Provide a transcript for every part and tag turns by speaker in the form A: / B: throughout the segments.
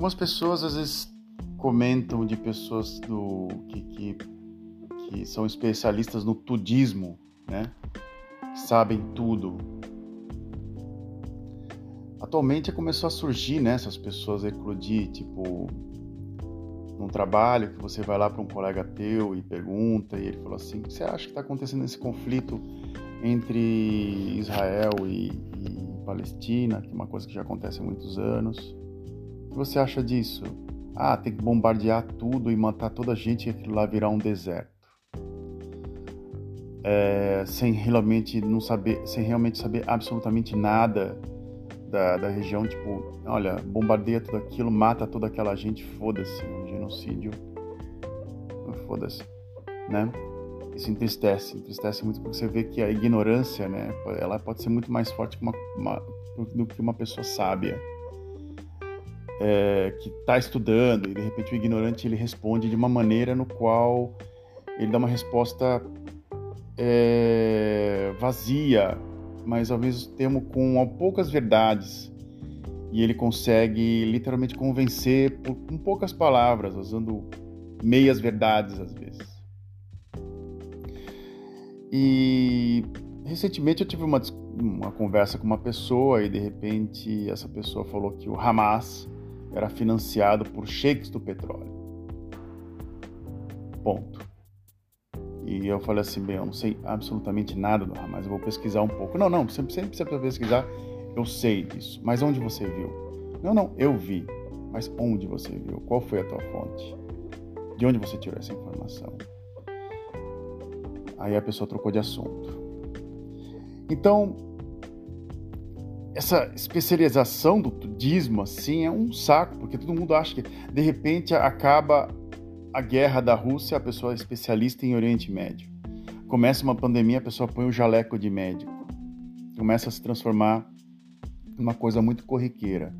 A: Algumas pessoas às vezes comentam de pessoas do que, que, que são especialistas no tudismo, né? Que sabem tudo. Atualmente começou a surgir né, essas pessoas eclodir, tipo, num trabalho que você vai lá para um colega teu e pergunta, e ele falou assim: o que você acha que está acontecendo esse conflito entre Israel e, e Palestina, que é uma coisa que já acontece há muitos anos? Que você acha disso? Ah, tem que bombardear tudo e matar toda a gente e aquilo lá virar um deserto. É, sem realmente não saber, sem realmente saber absolutamente nada da, da região, tipo, olha, bombardeia tudo aquilo, mata toda aquela gente, foda-se, um genocídio, foda-se, né? Isso entristece, entristece muito porque você vê que a ignorância, né, ela pode ser muito mais forte que uma, uma, do que uma pessoa sábia é, que está estudando e de repente o ignorante ele responde de uma maneira no qual ele dá uma resposta é, vazia, mas ao mesmo tempo com poucas verdades e ele consegue literalmente convencer por, com poucas palavras, usando meias verdades às vezes. E recentemente eu tive uma, uma conversa com uma pessoa e de repente essa pessoa falou que o Hamas era financiado por sheiks do petróleo. Ponto. E eu falei assim, bem, eu não sei absolutamente nada do Hamas, eu vou pesquisar um pouco. Não, não, você sempre precisa pesquisar, eu sei disso. Mas onde você viu? Não, não, eu vi. Mas onde você viu? Qual foi a tua fonte? De onde você tirou essa informação? Aí a pessoa trocou de assunto. Então, essa especialização do tudismo assim é um saco, porque todo mundo acha que de repente acaba a guerra da Rússia, a pessoa é especialista em Oriente Médio. Começa uma pandemia, a pessoa põe o jaleco de médico. Começa a se transformar numa coisa muito corriqueira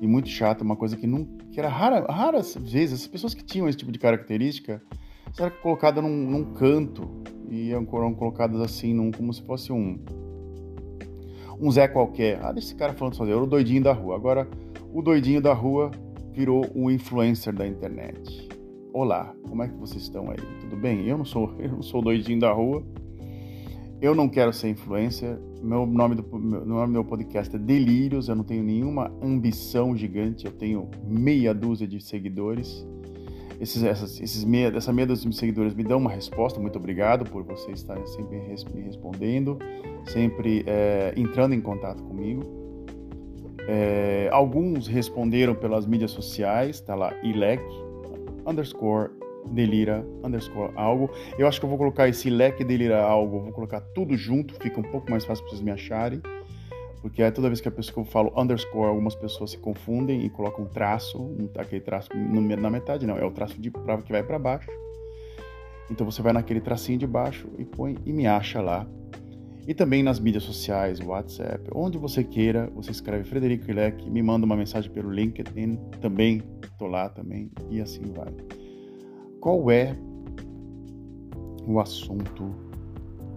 A: e muito chata, uma coisa que não que era rara, raras vezes as pessoas que tinham esse tipo de característica eram colocadas num, num canto e eram colocadas assim num, como se fosse um um Zé qualquer. Ah, deixa esse cara falando sozinho, era o doidinho da rua. Agora, o doidinho da rua virou o influencer da internet. Olá, como é que vocês estão aí? Tudo bem? Eu não sou, eu não sou doidinho da rua. Eu não quero ser influencer. Meu nome do meu, nome do meu podcast é Delírios. Eu não tenho nenhuma ambição gigante. Eu tenho meia dúzia de seguidores esses, essas, esses meia, essa meia dos seguidores me dão uma resposta. Muito obrigado por vocês estarem sempre me respondendo, sempre é, entrando em contato comigo. É, alguns responderam pelas mídias sociais, tá lá, ilec, underscore, delira, underscore, algo. Eu acho que eu vou colocar esse ilec, delira, algo, vou colocar tudo junto, fica um pouco mais fácil para vocês me acharem porque é toda vez que a pessoa que eu falo underscore, algumas pessoas se confundem e colocam um traço, um, aquele traço na metade, não, é o traço de pra, que vai para baixo. Então você vai naquele tracinho de baixo e põe e me acha lá. E também nas mídias sociais, WhatsApp, onde você queira, você escreve Frederico Ilec, me manda uma mensagem pelo LinkedIn, também tô lá também, e assim vai. Qual é o assunto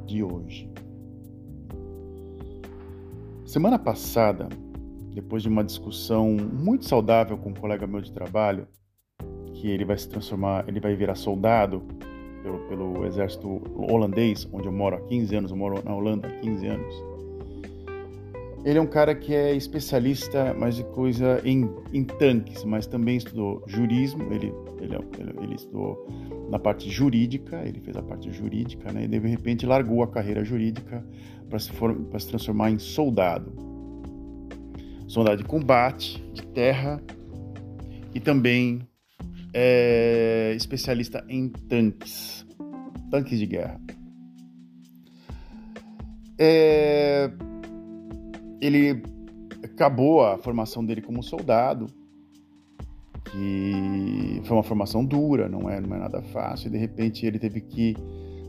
A: de hoje? Semana passada, depois de uma discussão muito saudável com um colega meu de trabalho, que ele vai se transformar, ele vai virar soldado pelo, pelo exército holandês, onde eu moro há 15 anos, eu moro na Holanda há 15 anos. Ele é um cara que é especialista mais de coisa em, em tanques, mas também estudou jurismo, ele, ele, ele, ele estudou na parte jurídica, ele fez a parte jurídica, né? E de repente largou a carreira jurídica para se, se transformar em soldado. Soldado de combate, de terra e também é especialista em tanques, tanques de guerra. É, ele acabou a formação dele como soldado, que foi uma formação dura, não é, não é nada fácil, e de repente ele teve que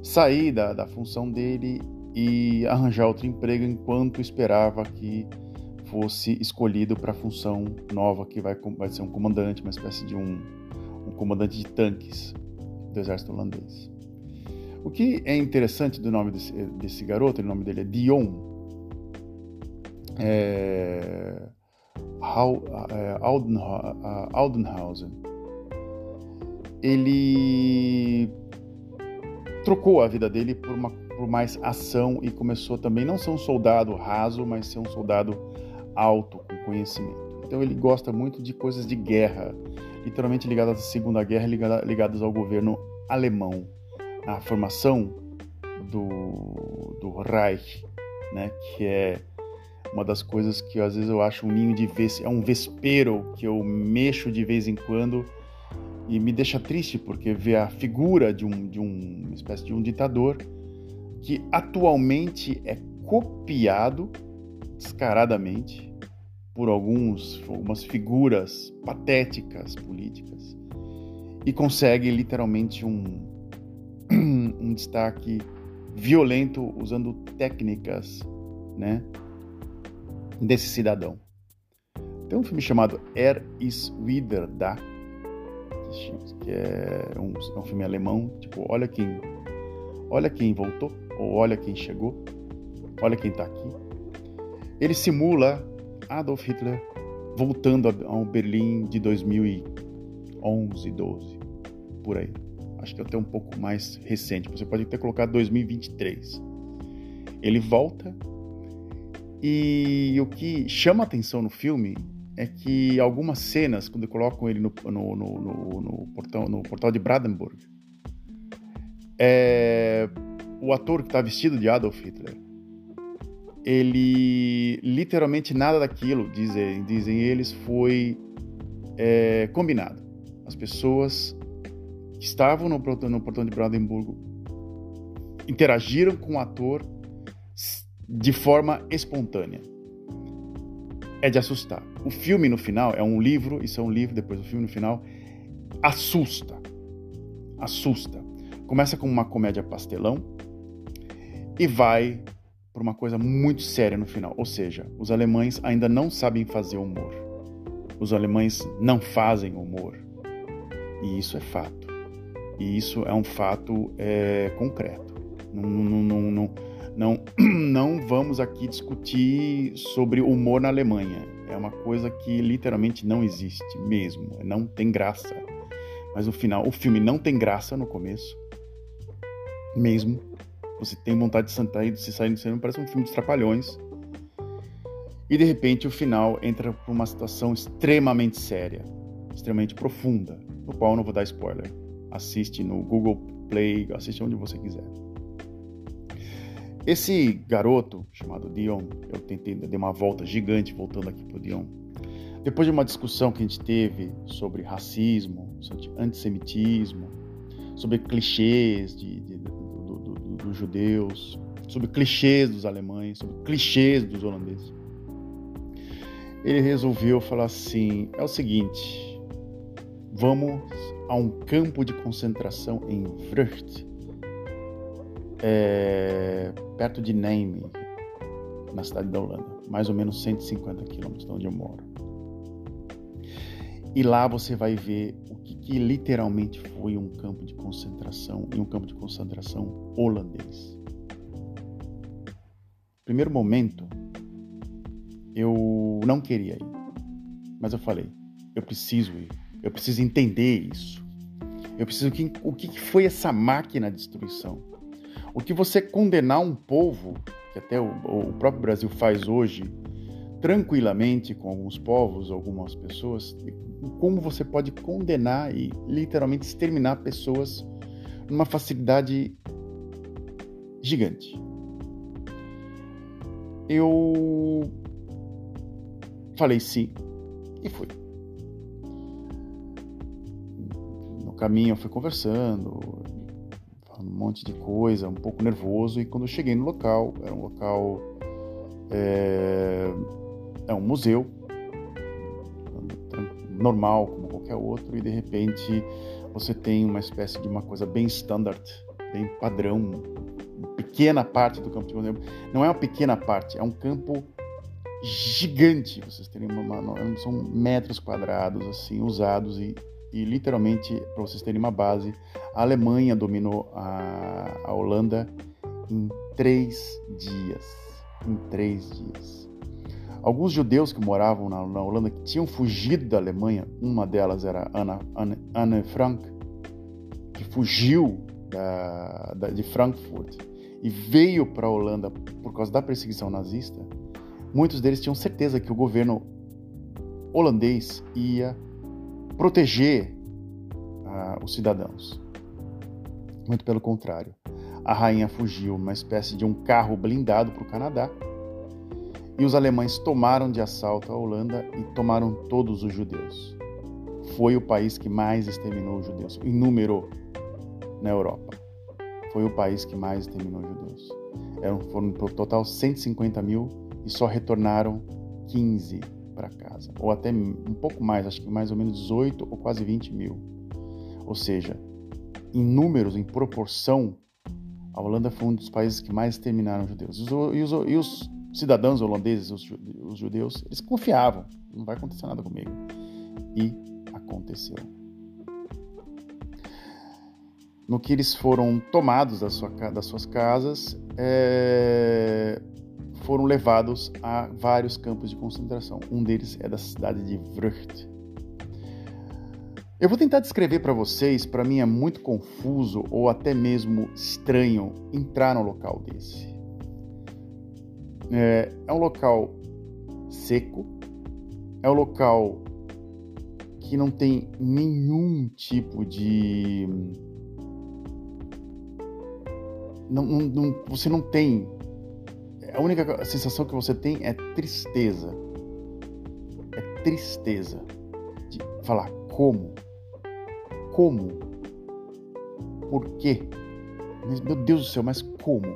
A: sair da, da função dele e arranjar outro emprego enquanto esperava que fosse escolhido para a função nova que vai, vai ser um comandante, uma espécie de um, um comandante de tanques do exército holandês. O que é interessante do nome desse, desse garoto, o nome dele é Dion. É... Aldenhausen, ele trocou a vida dele por, uma, por mais ação e começou também não ser um soldado raso, mas ser um soldado alto, com conhecimento. Então ele gosta muito de coisas de guerra, literalmente ligadas à Segunda Guerra, ligadas ao governo alemão, à formação do, do Reich, né, que é uma das coisas que às vezes eu acho um ninho de ves é um vespero que eu mexo de vez em quando e me deixa triste porque vê a figura de um de um, uma espécie de um ditador que atualmente é copiado descaradamente por alguns algumas figuras patéticas políticas e consegue literalmente um um destaque violento usando técnicas, né, desse cidadão. Tem um filme chamado Er ist wieder da, que é um, é um filme alemão, tipo, olha quem, olha quem voltou, ou olha quem chegou, olha quem está aqui. Ele simula Adolf Hitler voltando a um Berlim de 2011, 12, por aí. Acho que até um pouco mais recente. Você pode ter colocado 2023. Ele volta e o que chama atenção no filme é que algumas cenas, quando colocam ele no, no, no, no portal, no portal de Brandenburg, é, o ator que está vestido de Adolf Hitler, ele literalmente nada daquilo, dizem, dizem eles, foi é, combinado. As pessoas que estavam no, no portão de Brandenburg interagiram com o ator de forma espontânea. É de assustar. O filme no final é um livro, isso é um livro, depois o filme no final assusta. Assusta. Começa com uma comédia pastelão e vai para uma coisa muito séria no final. Ou seja, os alemães ainda não sabem fazer humor. Os alemães não fazem humor. E isso é fato. E isso é um fato é, concreto. Não, não, não, não, não, não vamos aqui discutir sobre humor na Alemanha. É uma coisa que literalmente não existe mesmo. Não tem graça. Mas no final, o filme não tem graça no começo. Mesmo. Você tem vontade de sentar se sair do cinema, parece um filme de trapalhões. E de repente o final entra para uma situação extremamente séria, extremamente profunda, no qual eu não vou dar spoiler. Assiste no Google Play, assiste onde você quiser. Esse garoto chamado Dion, eu tentei dar uma volta gigante voltando aqui pro Dion. Depois de uma discussão que a gente teve sobre racismo, sobre antissemitismo, sobre clichês de, de, do, do, do, dos judeus, sobre clichês dos alemães, sobre clichês dos holandeses, ele resolveu falar assim: é o seguinte, vamos a um campo de concentração em Vrucht, é, perto de Nijmegen, na cidade da Holanda, mais ou menos 150 quilômetros de onde eu moro. E lá você vai ver o que, que, literalmente foi um campo de concentração e um campo de concentração holandês. Primeiro momento, eu não queria ir, mas eu falei, eu preciso ir, eu preciso entender isso. Eu preciso que o que foi essa máquina de destruição? O que você condenar um povo, que até o, o próprio Brasil faz hoje, tranquilamente com alguns povos, algumas pessoas, como você pode condenar e literalmente exterminar pessoas numa facilidade gigante. Eu falei sim e fui. No caminho eu fui conversando, um monte de coisa, um pouco nervoso. E quando eu cheguei no local, era um local. É, é um museu, normal como qualquer outro, e de repente você tem uma espécie de uma coisa bem standard, bem padrão, pequena parte do campo de museu. Não é uma pequena parte, é um campo gigante. Vocês terem uma, uma são metros quadrados assim usados e e literalmente, para vocês terem uma base, a Alemanha dominou a, a Holanda em três dias. Em três dias. Alguns judeus que moravam na, na, Holanda, que tinham fugido da Alemanha, uma delas era Anna, Anne, Anne Frank, que fugiu da, da, de Frankfurt e veio para a Holanda por causa da perseguição nazista, muitos deles tinham certeza que o governo holandês ia proteger uh, os cidadãos. Muito pelo contrário. A rainha fugiu numa espécie de um carro blindado para o Canadá e os alemães tomaram de assalto a Holanda e tomaram todos os judeus. Foi o país que mais exterminou os judeus, em número na Europa. Foi o país que mais exterminou os judeus. Eram, foram no total 150 mil e só retornaram 15 para casa, ou até um pouco mais, acho que mais ou menos 18 ou quase 20 mil. Ou seja, em números, em proporção, a Holanda foi um dos países que mais exterminaram judeus. E os, e os, e os cidadãos holandeses, os, os judeus, eles confiavam, não vai acontecer nada comigo. E aconteceu. No que eles foram tomados das, sua, das suas casas, é, foram levados a vários campos de concentração. Um deles é da cidade de Vrucht. Eu vou tentar descrever para vocês, para mim é muito confuso ou até mesmo estranho entrar num local desse. É, é um local seco, é um local que não tem nenhum tipo de. Não, não, não, você não tem. A única sensação que você tem é tristeza. É tristeza. De falar como? Como? Por quê? Meu Deus do céu, mas como?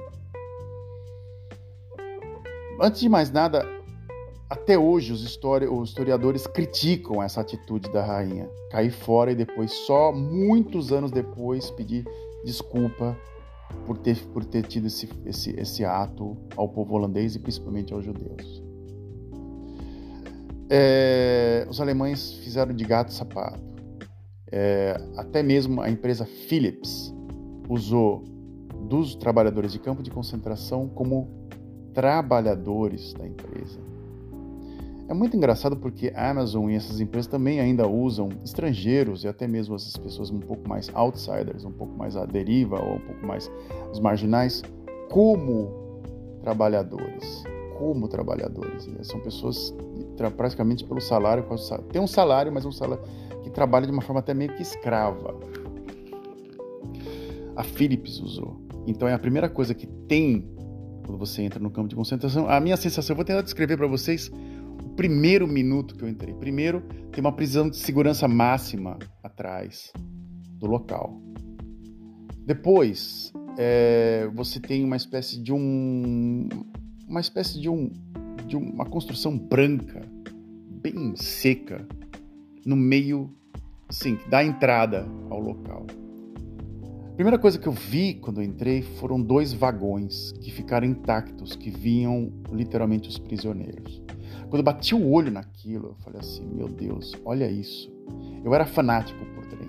A: Antes de mais nada, até hoje os, histori os historiadores criticam essa atitude da rainha, cair fora e depois, só muitos anos depois, pedir desculpa por ter, por ter tido esse, esse, esse ato ao povo holandês e principalmente aos judeus. É, os alemães fizeram de gato sapato. É, até mesmo a empresa Philips usou dos trabalhadores de campo de concentração como trabalhadores da empresa. É muito engraçado porque a Amazon e essas empresas também ainda usam estrangeiros e até mesmo essas pessoas um pouco mais outsiders, um pouco mais à deriva ou um pouco mais os marginais, como trabalhadores. Como trabalhadores. São pessoas praticamente pelo salário, tem um salário, mas um salário que trabalha de uma forma até meio que escrava. A Philips usou. Então é a primeira coisa que tem quando você entra no campo de concentração. A minha sensação, eu vou tentar descrever para vocês primeiro minuto que eu entrei. Primeiro, tem uma prisão de segurança máxima atrás do local. Depois, é, você tem uma espécie de um, uma espécie de um, de uma construção branca, bem seca, no meio, sim, da entrada ao local. A primeira coisa que eu vi quando eu entrei foram dois vagões que ficaram intactos, que vinham literalmente os prisioneiros. Quando eu bati o olho naquilo, eu falei assim: meu Deus, olha isso. Eu era fanático por trem.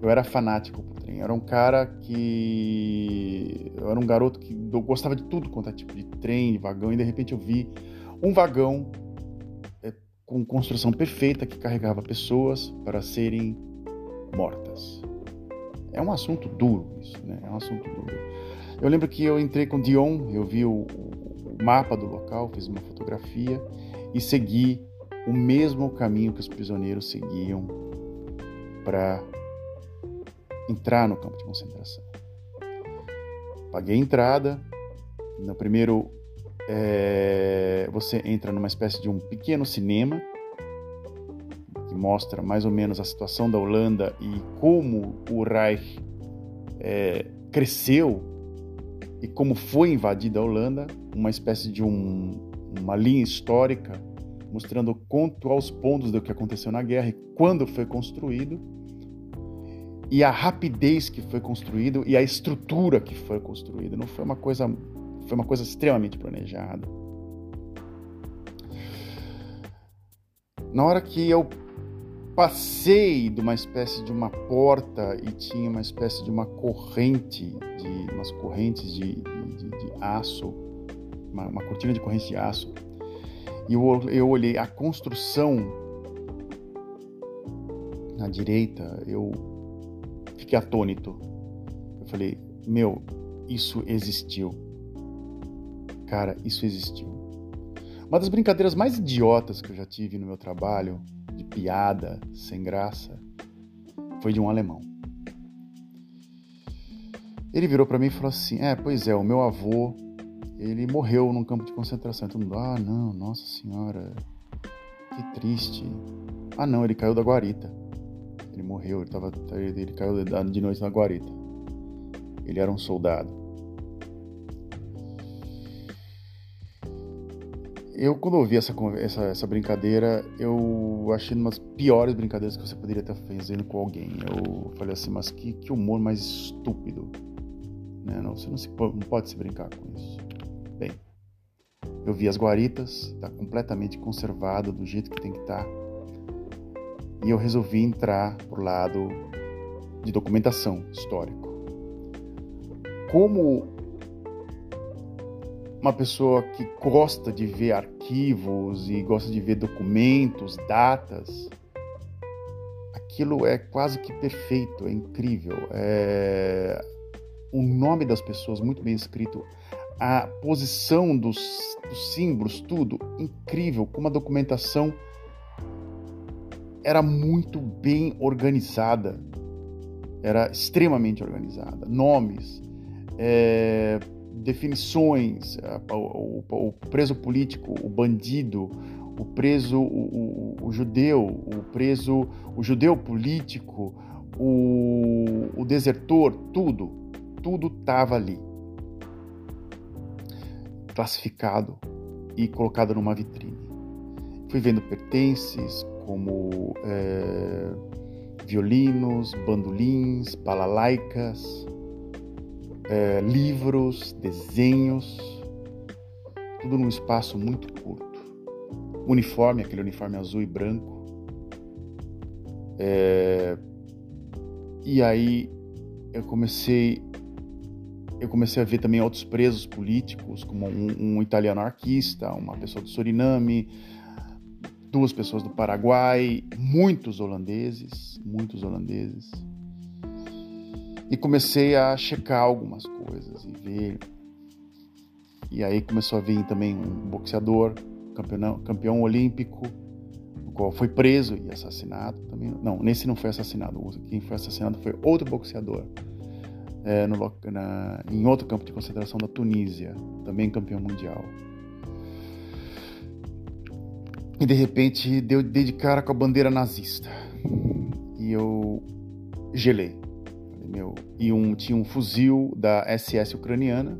A: Eu era fanático por trem. Eu era um cara que. Eu era um garoto que gostava de tudo quanto é tipo de trem, de vagão, e de repente eu vi um vagão é, com construção perfeita que carregava pessoas para serem mortas. É um assunto duro isso, né? É um assunto duro. Eu lembro que eu entrei com Dion, eu vi o, mapa do local, fiz uma fotografia e segui o mesmo caminho que os prisioneiros seguiam para entrar no campo de concentração. Paguei a entrada. No primeiro, é, você entra numa espécie de um pequeno cinema que mostra mais ou menos a situação da Holanda e como o Reich é, cresceu e como foi invadida a Holanda, uma espécie de um, uma linha histórica mostrando quanto aos pontos do que aconteceu na guerra e quando foi construído e a rapidez que foi construído e a estrutura que foi construída. Não foi uma coisa, foi uma coisa extremamente planejada. Na hora que eu passei de uma espécie de uma porta e tinha uma espécie de uma corrente, de umas correntes de, de, de aço, uma, uma, cortina de corrente de aço. E eu, eu olhei a construção na direita, eu fiquei atônito. Eu falei, meu, isso existiu. Cara, isso existiu. Uma das brincadeiras mais idiotas que eu já tive no meu trabalho, de piada, sem graça, foi de um alemão. Ele virou para mim e falou assim: É, pois é, o meu avô, ele morreu num campo de concentração. Mundo, ah, não, nossa senhora, que triste. Ah, não, ele caiu da guarita. Ele morreu, ele, tava, ele caiu de noite na guarita. Ele era um soldado. Eu, quando ouvi essa, essa, essa brincadeira, eu achei uma das piores brincadeiras que você poderia estar fazendo com alguém. Eu falei assim, mas que, que humor mais estúpido. Né? Não, você não, se, não pode se brincar com isso. Bem, eu vi as guaritas, está completamente conservado do jeito que tem que estar. Tá, e eu resolvi entrar por lado de documentação histórico. Como uma pessoa que gosta de ver arquivos e gosta de ver documentos, datas, aquilo é quase que perfeito, é incrível. É... O nome das pessoas muito bem escrito, a posição dos, dos símbolos, tudo incrível, como a documentação era muito bem organizada, era extremamente organizada. Nomes, é, definições, o, preso político, o bandido, o preso, o, o, judeu, o preso, o judeu político, o, o desertor, tudo, tudo estava ali, classificado e colocado numa vitrine. Fui vendo pertences como é, violinos, bandolins, balalaicas, é, livros, desenhos, tudo num espaço muito curto. Uniforme, aquele uniforme azul e branco. É, e aí eu comecei eu comecei a ver também outros presos políticos, como um, um italiano arquista, uma pessoa do Suriname, duas pessoas do Paraguai, muitos holandeses, muitos holandeses e comecei a checar algumas coisas e ver. E aí começou a vir também um boxeador, campeão, campeão olímpico, o qual foi preso e assassinado também. Não, nesse não foi assassinado. Quem foi assassinado foi outro boxeador é, no, na, em outro campo de concentração da Tunísia, também campeão mundial. E de repente deu de cara com a bandeira nazista. E eu gelei meu, e um, tinha um fuzil da SS ucraniana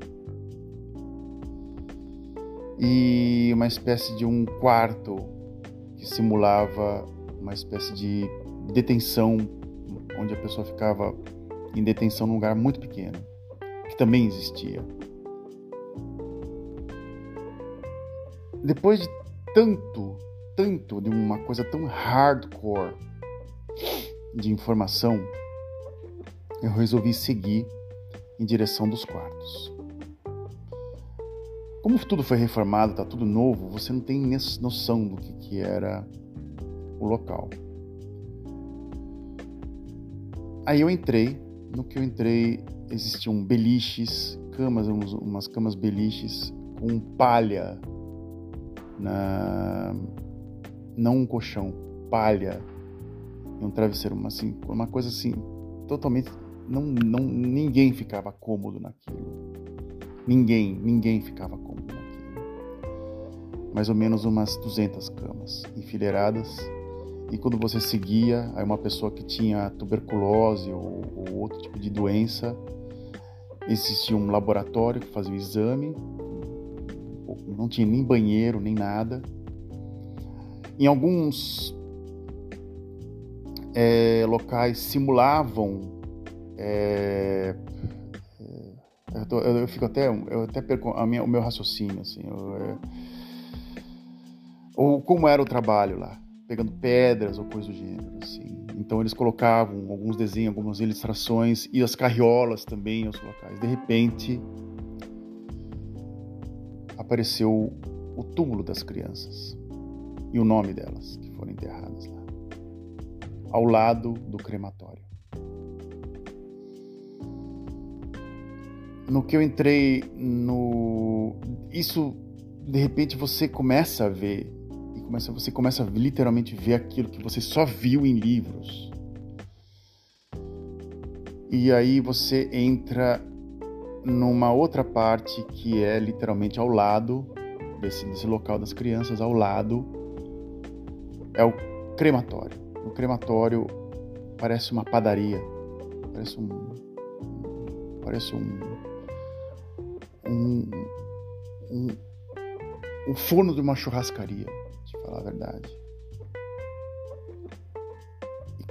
A: e uma espécie de um quarto que simulava uma espécie de detenção, onde a pessoa ficava em detenção num lugar muito pequeno, que também existia. Depois de tanto, tanto de uma coisa tão hardcore de informação, eu resolvi seguir em direção dos quartos. Como tudo foi reformado, está tudo novo, você não tem noção do que, que era o local. Aí eu entrei, no que eu entrei existiam beliches, camas, umas camas beliches com palha na não um colchão, palha e um travesseiro, uma, assim, uma coisa assim totalmente não, não, ninguém ficava cômodo naquilo. Ninguém, ninguém ficava cômodo naquilo. Mais ou menos umas 200 camas enfileiradas. E quando você seguia, aí uma pessoa que tinha tuberculose ou, ou outro tipo de doença, existia um laboratório que fazia o exame, não tinha nem banheiro, nem nada. Em alguns é, locais simulavam é, é, eu, tô, eu, fico até, eu até perco a minha, o meu raciocínio, assim. Eu, é, ou como era o trabalho lá, pegando pedras ou coisa do gênero, assim. Então eles colocavam alguns desenhos, algumas ilustrações e as carriolas também os locais. De repente apareceu o túmulo das crianças e o nome delas que foram enterradas lá, ao lado do crematório. No que eu entrei no isso de repente você começa a ver e começa você começa a literalmente ver aquilo que você só viu em livros. E aí você entra numa outra parte que é literalmente ao lado desse, desse local das crianças, ao lado é o crematório. O crematório parece uma padaria, parece um parece um um, um, um forno de uma churrascaria, de falar a verdade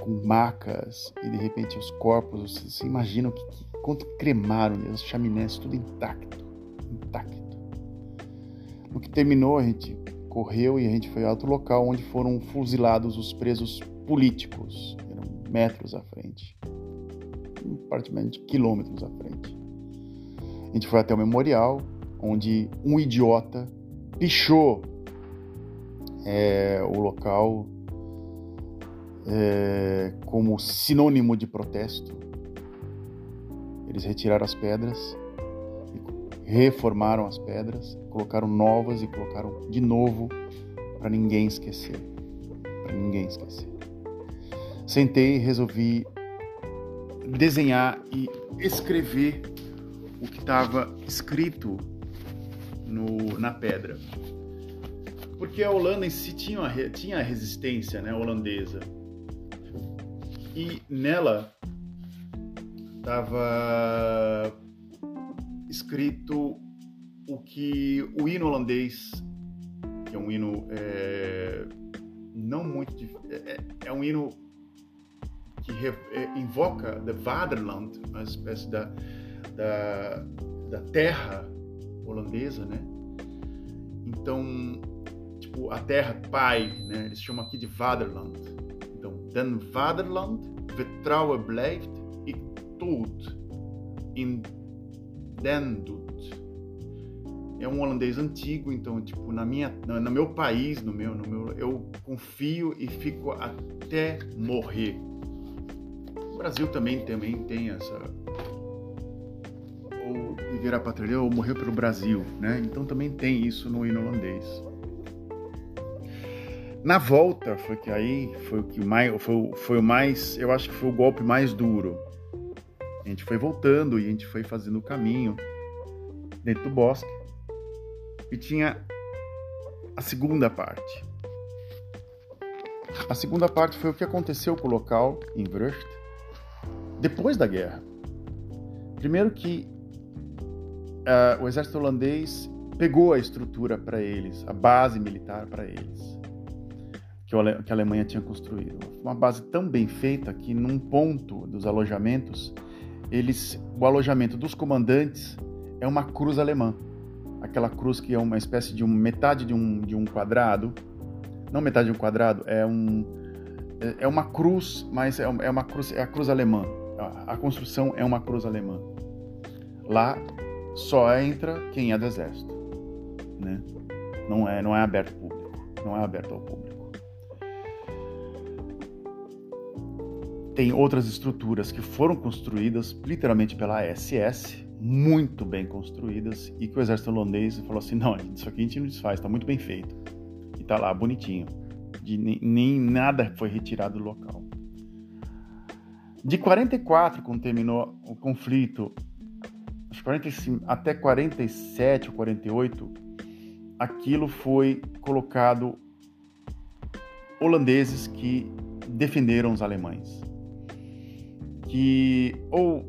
A: com macas e de repente os corpos, você, imagina que, que, quanto cremaram, os chaminés tudo intacto, intacto. No que terminou, a gente correu e a gente foi a outro local onde foram fuzilados os presos políticos, eram metros à frente, praticamente quilômetros à frente. A gente foi até o memorial, onde um idiota pichou é, o local é, como sinônimo de protesto. Eles retiraram as pedras, reformaram as pedras, colocaram novas e colocaram de novo para ninguém esquecer. Para ninguém esquecer. Sentei e resolvi desenhar e escrever o que estava escrito no, na pedra. Porque a Holanda em si tinha, tinha a resistência né, holandesa e nela estava escrito o que o hino holandês, que é um hino é, não muito é, é, é um hino que re, é, invoca the Vaderland, uma espécie da, da, da terra holandesa, né? Então, tipo, a terra pai, né? Eles chamam aqui de Vaderland Den vaderland vertrouwen blijft, ik dood in den doet. É um holandês antigo, então tipo na minha, no meu país, no meu, no meu, eu confio e fico até morrer. O Brasil também também tem essa ou viver a pátria ou morrer pelo Brasil, né? Então também tem isso no hino holandês. Na volta foi que aí foi o que mais foi, foi o mais, eu acho que foi o golpe mais duro. A gente foi voltando e a gente foi fazendo o caminho dentro do bosque e tinha a segunda parte. A segunda parte foi o que aconteceu com o local em Vrust depois da guerra. Primeiro que uh, o exército holandês pegou a estrutura para eles, a base militar para eles que a Alemanha tinha construído. Uma base tão bem feita que num ponto dos alojamentos, eles, o alojamento dos comandantes é uma cruz alemã. Aquela cruz que é uma espécie de um, metade de um, de um quadrado, não metade de um quadrado, é um é, é uma cruz, mas é, é uma cruz, é a cruz alemã. A construção é uma cruz alemã. Lá só entra quem é do exército, né? Não é, não é aberto público, não é aberto ao público. tem outras estruturas que foram construídas literalmente pela SS, muito bem construídas, e que o exército holandês falou assim: não, isso aqui a gente não desfaz, está muito bem feito. E está lá, bonitinho. De, nem, nem nada foi retirado do local. De 44, quando terminou o conflito, 45, até 47 ou 48, aquilo foi colocado holandeses que defenderam os alemães que ou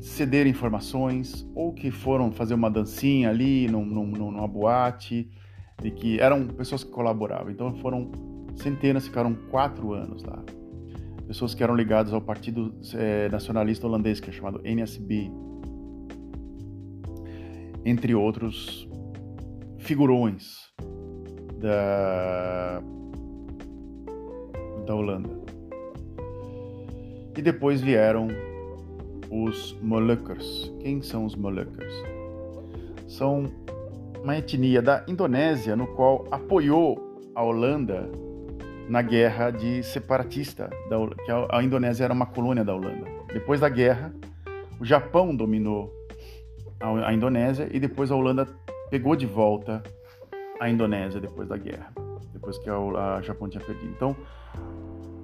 A: cederam informações, ou que foram fazer uma dancinha ali num, num, numa boate, e que eram pessoas que colaboravam. Então foram centenas, ficaram quatro anos lá. Pessoas que eram ligadas ao Partido é, Nacionalista Holandês, que é chamado NSB, entre outros figurões da, da Holanda. E depois vieram os Molukkers. Quem são os Molukkers? São uma etnia da Indonésia no qual apoiou a Holanda na guerra de separatista, da, que a, a Indonésia era uma colônia da Holanda. Depois da guerra, o Japão dominou a, a Indonésia e depois a Holanda pegou de volta a Indonésia depois da guerra, depois que o Japão tinha perdido. Então,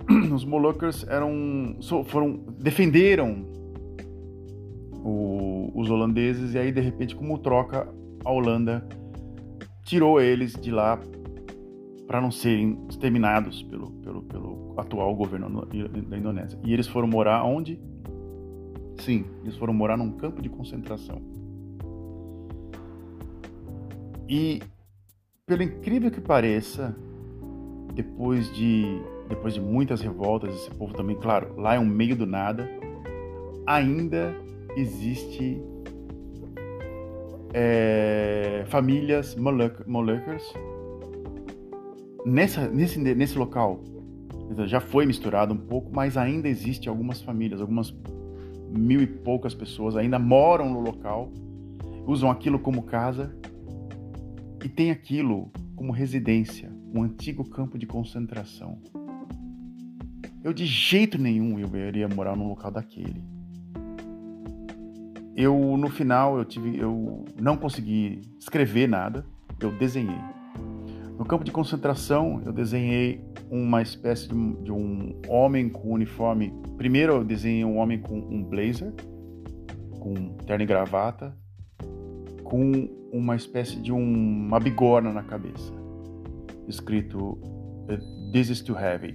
A: os Moluccas eram, foram, defenderam o, os holandeses e aí de repente, como troca, a Holanda tirou eles de lá para não serem exterminados pelo, pelo, pelo atual governo da Indonésia. E eles foram morar onde? Sim, eles foram morar num campo de concentração. E, pelo incrível que pareça, depois de, depois de muitas revoltas, esse povo também, claro, lá é um meio do nada, ainda existe é, famílias Moluccas nessa, nesse, nesse local. Já foi misturado um pouco, mas ainda existe algumas famílias, algumas mil e poucas pessoas ainda moram no local, usam aquilo como casa e tem aquilo como residência, um antigo campo de concentração. Eu de jeito nenhum eu iria morar num local daquele. Eu no final eu tive eu não consegui escrever nada, eu desenhei. No campo de concentração, eu desenhei uma espécie de um, de um, homem com uniforme. Primeiro, eu desenhei um homem com um blazer, com terno e gravata, com uma espécie de um, uma bigorna na cabeça, escrito This is too heavy.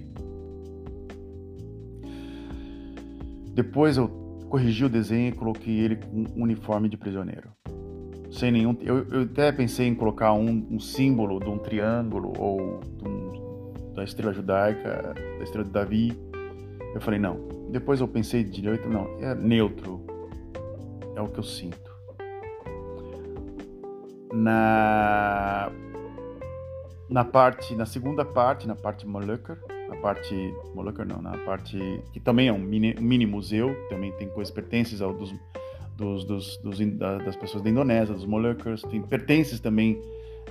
A: Depois eu corrigi o desenho e coloquei ele com um uniforme de prisioneiro sem nenhum. Eu, eu até pensei em colocar um, um, símbolo de um triângulo ou um, da estrela judaica, da estrela de Davi. Eu falei, não. Depois eu pensei de direito, não, é neutro. É o que eu sinto. Na na parte, na segunda parte, na parte Molucca, na parte Molucca não, na parte que também é um mini, mini museu, também tem coisas pertences ao dos dos, dos, dos, das pessoas da Indonésia, dos Moluccas, tem pertences também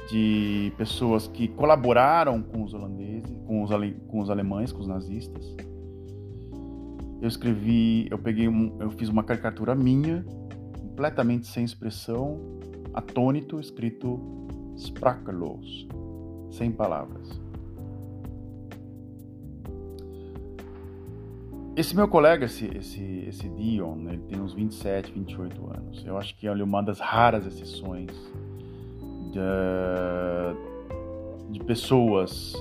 A: de pessoas que colaboraram com os holandeses, com os, ale, com os alemães, com os nazistas. Eu escrevi, eu peguei, um, eu fiz uma caricatura minha, completamente sem expressão, atônito, escrito sprakeloos, sem palavras. Esse meu colega, esse, esse, esse Dion, ele tem uns 27, 28 anos. Eu acho que é uma das raras exceções de, de pessoas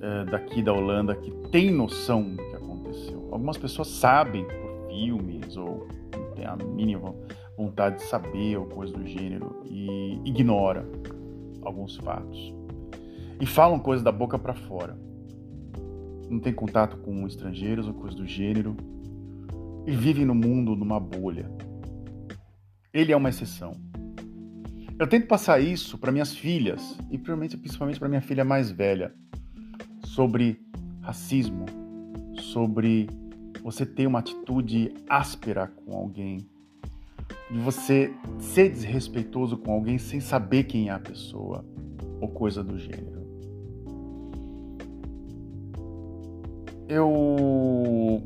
A: é, daqui da Holanda que têm noção do que aconteceu. Algumas pessoas sabem por filmes ou têm a mínima vontade de saber ou coisa do gênero e ignora alguns fatos. E falam coisas da boca para fora não tem contato com estrangeiros ou coisas do gênero e vivem no mundo numa bolha. Ele é uma exceção. Eu tento passar isso para minhas filhas e principalmente para minha filha mais velha sobre racismo, sobre você ter uma atitude áspera com alguém, de você ser desrespeitoso com alguém sem saber quem é a pessoa ou coisa do gênero. eu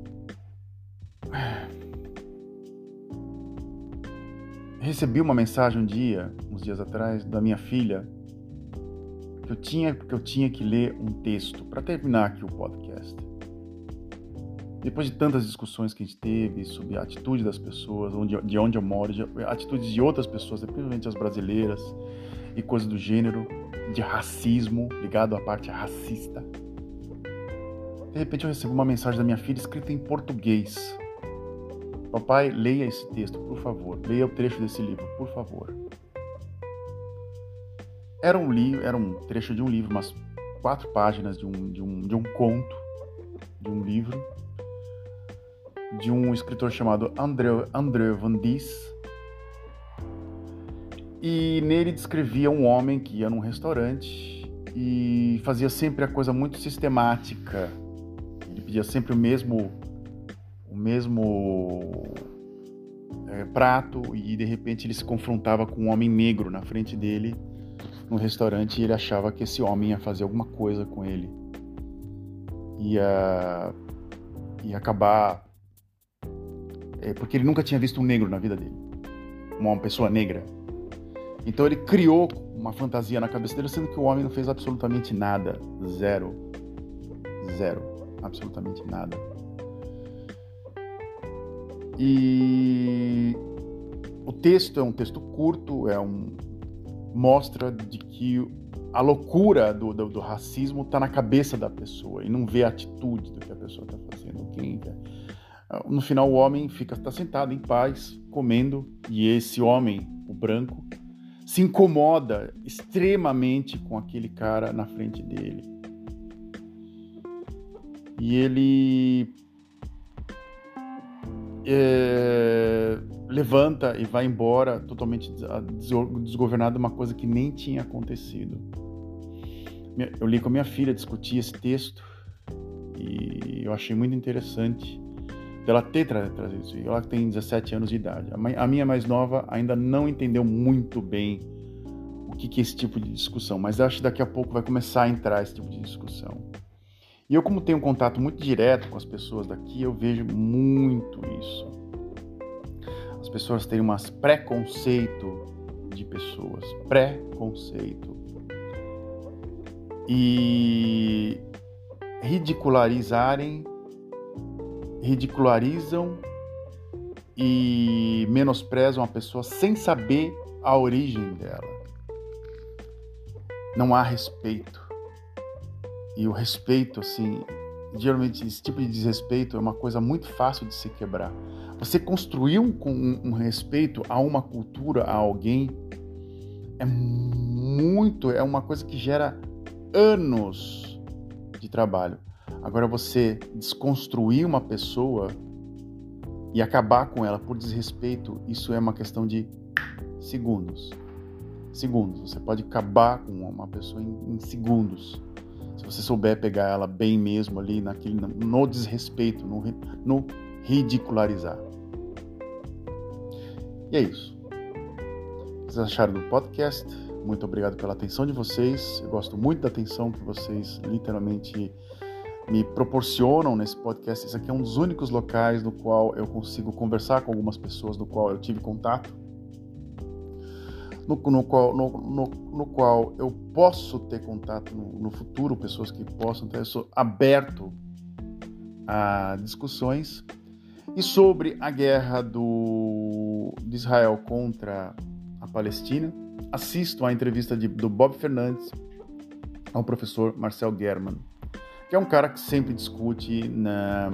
A: recebi uma mensagem um dia, uns dias atrás, da minha filha, que eu tinha que eu tinha que ler um texto para terminar aqui o podcast. Depois de tantas discussões que a gente teve sobre a atitude das pessoas, onde, de onde eu moro, de, atitudes de outras pessoas, principalmente as brasileiras e coisas do gênero, de racismo ligado à parte racista de repente eu recebo uma mensagem da minha filha escrita em português. Papai, leia esse texto, por favor. Leia o trecho desse livro, por favor. Era um livro, era um trecho de um livro, umas quatro páginas de um, de um, de um conto, de um livro, de um escritor chamado André, André Van Dis. E nele descrevia um homem que ia num restaurante e fazia sempre a coisa muito sistemática pedia sempre o mesmo o mesmo é, prato e de repente ele se confrontava com um homem negro na frente dele no restaurante e ele achava que esse homem ia fazer alguma coisa com ele. Ia, ia acabar. É, porque ele nunca tinha visto um negro na vida dele. Uma pessoa negra. Então ele criou uma fantasia na cabeça dele, sendo que o homem não fez absolutamente nada. Zero. Zero. Absolutamente nada. E o texto é um texto curto, é um mostra de que a loucura do, do, do racismo está na cabeça da pessoa e não vê a atitude do que a pessoa está fazendo. Quem, no final, o homem fica tá sentado em paz, comendo, e esse homem, o branco, se incomoda extremamente com aquele cara na frente dele. E ele é, levanta e vai embora totalmente desgovernado, uma coisa que nem tinha acontecido. Eu li com a minha filha discutir esse texto e eu achei muito interessante dela ter trazido isso. Ela tem 17 anos de idade. A minha mais nova ainda não entendeu muito bem o que é esse tipo de discussão, mas acho que daqui a pouco vai começar a entrar esse tipo de discussão. E eu, como tenho um contato muito direto com as pessoas daqui, eu vejo muito isso. As pessoas têm um preconceito de pessoas, preconceito. E ridicularizarem, ridicularizam e menosprezam a pessoa sem saber a origem dela. Não há respeito. E o respeito, assim, geralmente esse tipo de desrespeito é uma coisa muito fácil de se quebrar. Você construir um, um, um respeito a uma cultura, a alguém, é muito, é uma coisa que gera anos de trabalho. Agora você desconstruir uma pessoa e acabar com ela por desrespeito, isso é uma questão de segundos. Segundos. Você pode acabar com uma pessoa em, em segundos se você souber pegar ela bem mesmo ali naquele, no desrespeito, no, no ridicularizar. E é isso. O que vocês acharam do podcast? Muito obrigado pela atenção de vocês. Eu gosto muito da atenção que vocês literalmente me proporcionam nesse podcast. Esse aqui é um dos únicos locais no qual eu consigo conversar com algumas pessoas do qual eu tive contato no, no, qual, no, no, no, qual eu posso ter contato no, futuro, pessoas que possam ter, eu sou aberto a discussões. E sobre a guerra do, de Israel contra a Palestina, assisto a entrevista de, do Bob Fernandes ao professor Marcel German, que é um cara que sempre discute na,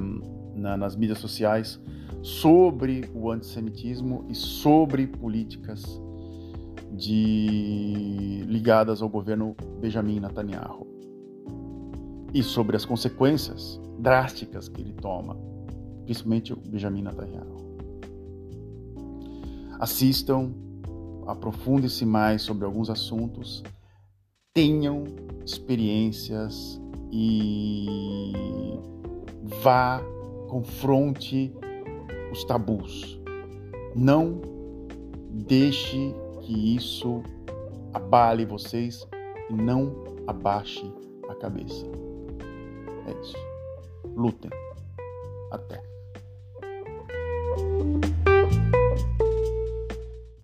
A: na, nas mídias sociais sobre o antissemitismo e sobre políticas de ligadas ao governo Benjamin Netanyahu e sobre as consequências drásticas que ele toma, principalmente o Benjamin Netanyahu. Assistam, aprofundem-se mais sobre alguns assuntos, tenham experiências e vá, confronte os tabus. Não deixe que isso abale vocês e não abaixe a cabeça. É isso. Lutem. Até.